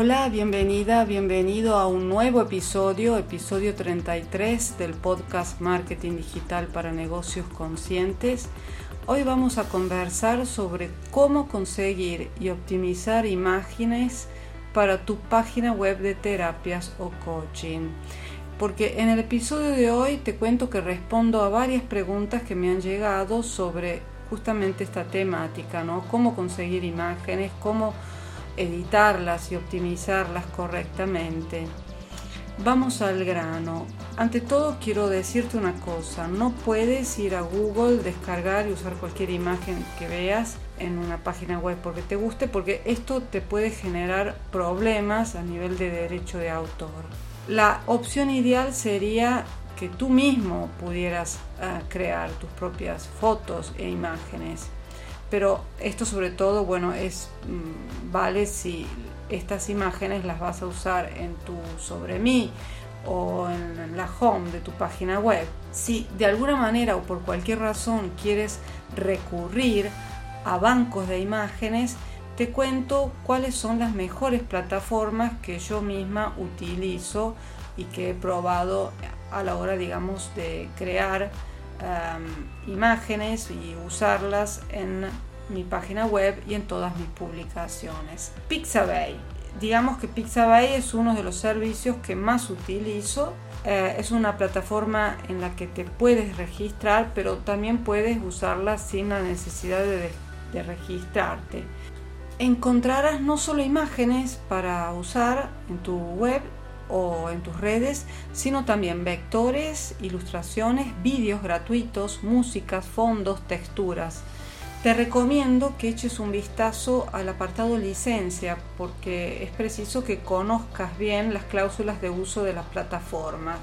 Hola, bienvenida, bienvenido a un nuevo episodio, episodio 33 del podcast Marketing Digital para Negocios Conscientes. Hoy vamos a conversar sobre cómo conseguir y optimizar imágenes para tu página web de terapias o coaching. Porque en el episodio de hoy te cuento que respondo a varias preguntas que me han llegado sobre justamente esta temática, ¿no? Cómo conseguir imágenes, cómo editarlas y optimizarlas correctamente. Vamos al grano. Ante todo quiero decirte una cosa, no puedes ir a Google, descargar y usar cualquier imagen que veas en una página web porque te guste, porque esto te puede generar problemas a nivel de derecho de autor. La opción ideal sería que tú mismo pudieras ah, crear tus propias fotos e imágenes pero esto sobre todo, bueno, es mm, vale si estas imágenes las vas a usar en tu sobre mí o en la home de tu página web. Si de alguna manera o por cualquier razón quieres recurrir a bancos de imágenes, te cuento cuáles son las mejores plataformas que yo misma utilizo y que he probado a la hora, digamos, de crear imágenes y usarlas en mi página web y en todas mis publicaciones. Pixabay. Digamos que Pixabay es uno de los servicios que más utilizo. Eh, es una plataforma en la que te puedes registrar, pero también puedes usarla sin la necesidad de, de registrarte. Encontrarás no solo imágenes para usar en tu web, o en tus redes, sino también vectores, ilustraciones, vídeos gratuitos, músicas, fondos, texturas. Te recomiendo que eches un vistazo al apartado licencia porque es preciso que conozcas bien las cláusulas de uso de la plataforma.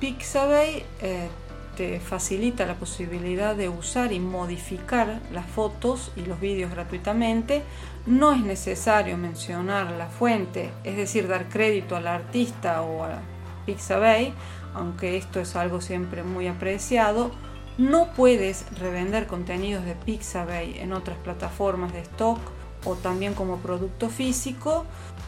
Pixabay eh, te facilita la posibilidad de usar y modificar las fotos y los vídeos gratuitamente. No es necesario mencionar la fuente, es decir, dar crédito al artista o a Pixabay, aunque esto es algo siempre muy apreciado. No puedes revender contenidos de Pixabay en otras plataformas de stock o también como producto físico.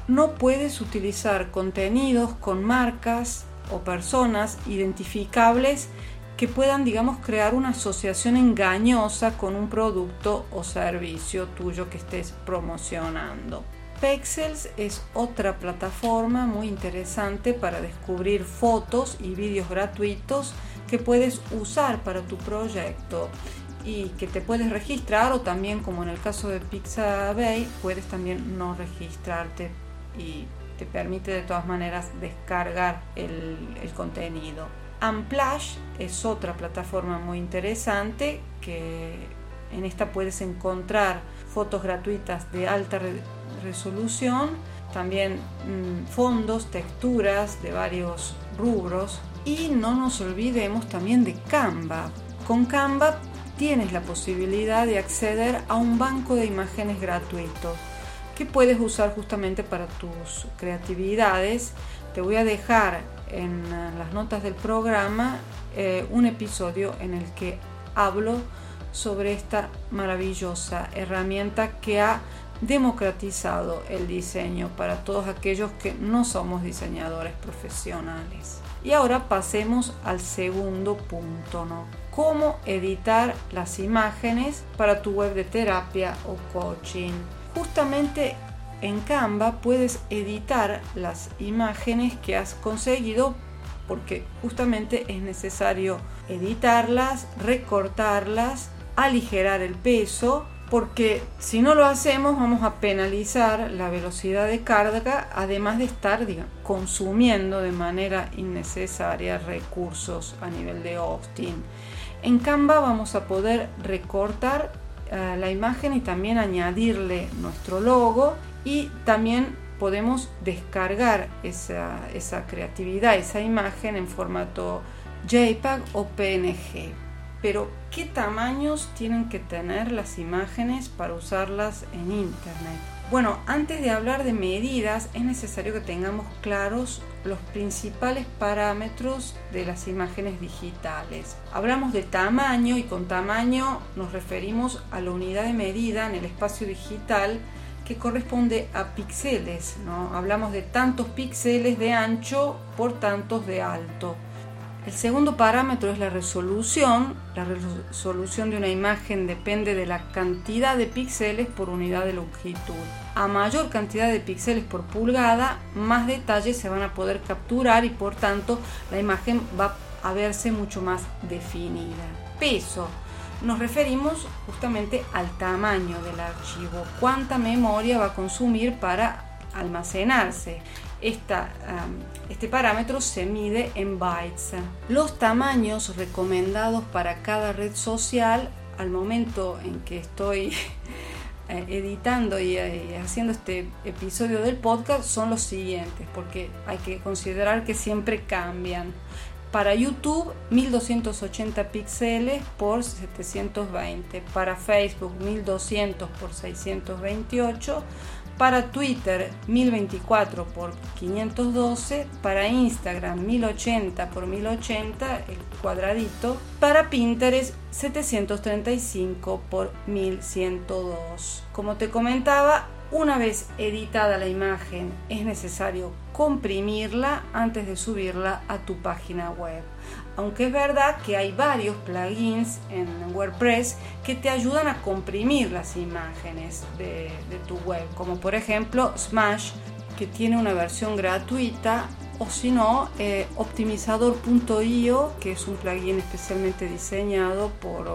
No puedes utilizar contenidos con marcas o personas identificables que puedan, digamos, crear una asociación engañosa con un producto o servicio tuyo que estés promocionando. Pexels es otra plataforma muy interesante para descubrir fotos y vídeos gratuitos que puedes usar para tu proyecto y que te puedes registrar o también como en el caso de Pixabay puedes también no registrarte y te permite de todas maneras descargar el, el contenido. Amplash es otra plataforma muy interesante que en esta puedes encontrar fotos gratuitas de alta resolución, también mm, fondos, texturas de varios rubros y no nos olvidemos también de Canva. Con Canva tienes la posibilidad de acceder a un banco de imágenes gratuito que puedes usar justamente para tus creatividades. Te voy a dejar en las notas del programa eh, un episodio en el que hablo sobre esta maravillosa herramienta que ha democratizado el diseño para todos aquellos que no somos diseñadores profesionales. Y ahora pasemos al segundo punto, ¿no? Cómo editar las imágenes para tu web de terapia o coaching. Justamente en Canva puedes editar las imágenes que has conseguido porque justamente es necesario editarlas, recortarlas, aligerar el peso, porque si no lo hacemos vamos a penalizar la velocidad de carga, además de estar consumiendo de manera innecesaria recursos a nivel de hosting. En Canva vamos a poder recortar eh, la imagen y también añadirle nuestro logo y también podemos descargar esa, esa creatividad, esa imagen en formato JPEG o PNG. Pero, ¿qué tamaños tienen que tener las imágenes para usarlas en Internet? Bueno, antes de hablar de medidas, es necesario que tengamos claros los principales parámetros de las imágenes digitales. Hablamos de tamaño y con tamaño nos referimos a la unidad de medida en el espacio digital que corresponde a píxeles. ¿no? Hablamos de tantos píxeles de ancho por tantos de alto. El segundo parámetro es la resolución. La resolución de una imagen depende de la cantidad de píxeles por unidad de longitud. A mayor cantidad de píxeles por pulgada, más detalles se van a poder capturar y por tanto la imagen va a verse mucho más definida. Peso. Nos referimos justamente al tamaño del archivo, cuánta memoria va a consumir para almacenarse este parámetro se mide en bytes. Los tamaños recomendados para cada red social al momento en que estoy eh, editando y eh, haciendo este episodio del podcast son los siguientes, porque hay que considerar que siempre cambian. Para YouTube 1280 píxeles por 720, para Facebook 1200 por 628, para Twitter 1024 por 512, para Instagram 1080 por 1080 el cuadradito, para Pinterest 735 por 1102. Como te comentaba, una vez editada la imagen es necesario comprimirla antes de subirla a tu página web. Aunque es verdad que hay varios plugins en WordPress que te ayudan a comprimir las imágenes de, tu web, como por ejemplo Smash, que tiene una versión gratuita, o si no, eh, optimizador.io, que es un plugin especialmente diseñado por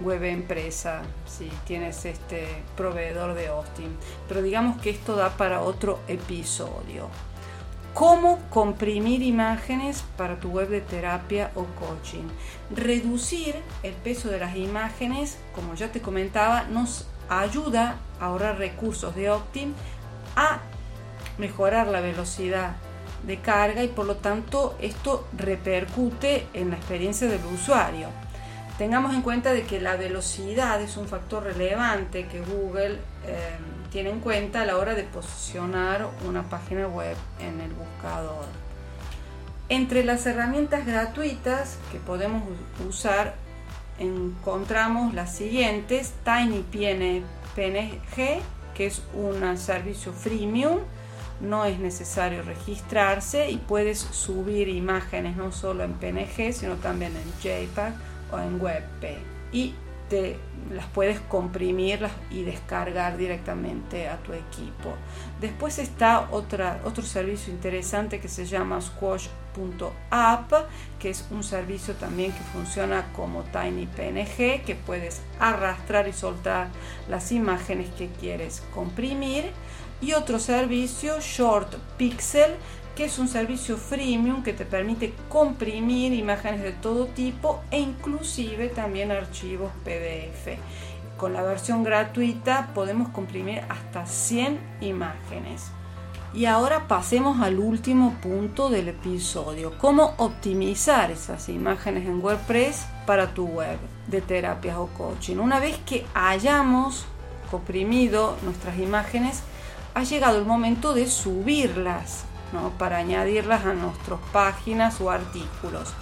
web empresa, si tienes este proveedor de hosting. Pero digamos que esto da para otro episodio cómo comprimir imágenes para tu web de terapia o coaching. Reducir el peso de las imágenes, como ya te comentaba, nos ayuda a ahorrar recursos de Optim, a mejorar la velocidad de carga y por lo tanto esto repercute en la experiencia del usuario. Tengamos en cuenta de que la velocidad es un factor relevante que Google eh, tiene en cuenta a la hora de posicionar una página web en el buscador. Entre las herramientas gratuitas que podemos usar encontramos las siguientes, TinyPNG, que es un servicio freemium, no es necesario registrarse y puedes subir imágenes no solo en PNG, sino también en JPEG o en WebP. Y te las puedes comprimir y descargar directamente a tu equipo. Después está otra, otro servicio interesante que se llama squash.app, que es un servicio también que funciona como TinyPNG, que puedes arrastrar y soltar las imágenes que quieres comprimir. Y otro servicio, ShortPixel, que es un servicio freemium que te permite comprimir imágenes de todo tipo e inclusive también archivos PDF. Con la versión gratuita podemos comprimir hasta 100 imágenes. Y ahora pasemos al último punto del episodio, cómo optimizar esas imágenes en WordPress para tu web de terapias o coaching. Una vez que hayamos comprimido nuestras imágenes, ha llegado el momento de subirlas para añadirlas a nuestras páginas o artículos.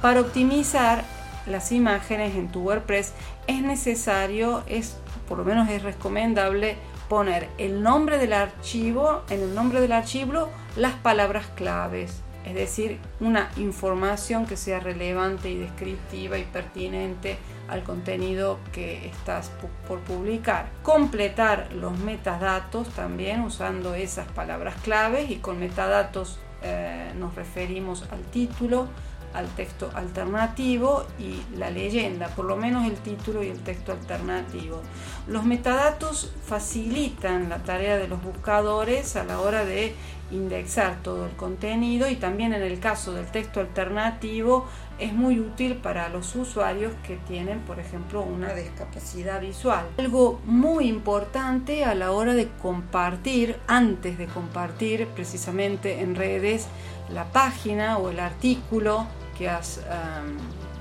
Para optimizar las imágenes en tu WordPress es necesario, es, por lo menos es recomendable poner el nombre del archivo, en el nombre del archivo las palabras claves, es decir, una información que sea relevante y descriptiva y pertinente al contenido que estás por publicar. Completar los metadatos también usando esas palabras claves y con metadatos eh, nos referimos al título, al texto alternativo y la leyenda, por lo menos el título y el texto alternativo. Los metadatos facilitan la tarea de los buscadores a la hora de indexar todo el contenido y también en el caso del texto alternativo es muy útil para los usuarios que tienen, por ejemplo, una discapacidad visual. Algo muy importante a la hora de compartir, antes de compartir precisamente en redes la página o el artículo que has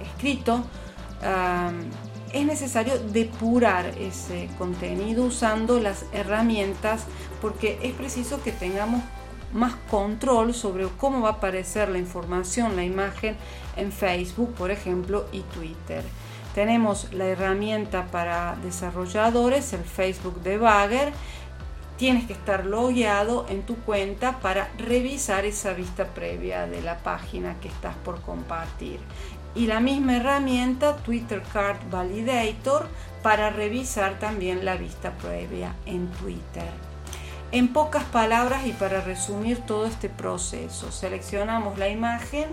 escrito, es necesario depurar ese contenido usando las herramientas porque es preciso que tengamos más control sobre cómo va a aparecer la información, la imagen en Facebook, por ejemplo, y Twitter. Tenemos la herramienta para desarrolladores, el Facebook Debugger. Tienes que estar logueado en tu cuenta para revisar esa vista previa de la página que estás por compartir. Y la misma herramienta Twitter Card Validator para revisar también la vista previa en Twitter. En pocas palabras y para resumir todo este proceso, seleccionamos la imagen,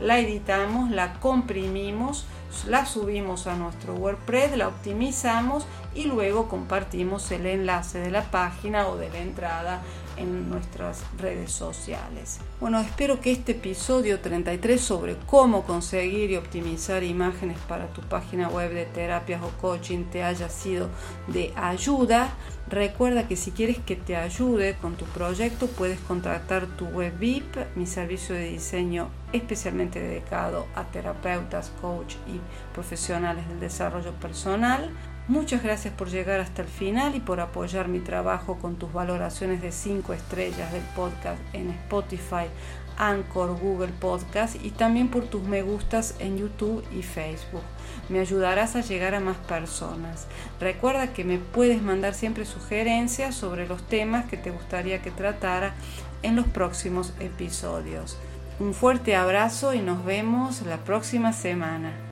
la editamos, la comprimimos, la subimos a nuestro WordPress, la optimizamos y luego compartimos el enlace de la página o de la entrada en nuestras redes sociales. Bueno, espero que este episodio 33 sobre cómo conseguir y optimizar imágenes para tu página web de terapias o coaching te haya sido de ayuda. Recuerda que si quieres que te ayude con tu proyecto puedes contactar tu web VIP, mi servicio de diseño especialmente dedicado a terapeutas, coach y profesionales del desarrollo personal. Muchas gracias por llegar hasta el final y por apoyar mi trabajo con tus valoraciones de 5 estrellas del podcast en Spotify, Anchor, Google Podcast y también por tus me gustas en YouTube y Facebook. Me ayudarás a llegar a más personas. Recuerda que me puedes mandar siempre sugerencias sobre los temas que te gustaría que tratara en los próximos episodios. Un fuerte abrazo y nos vemos la próxima semana.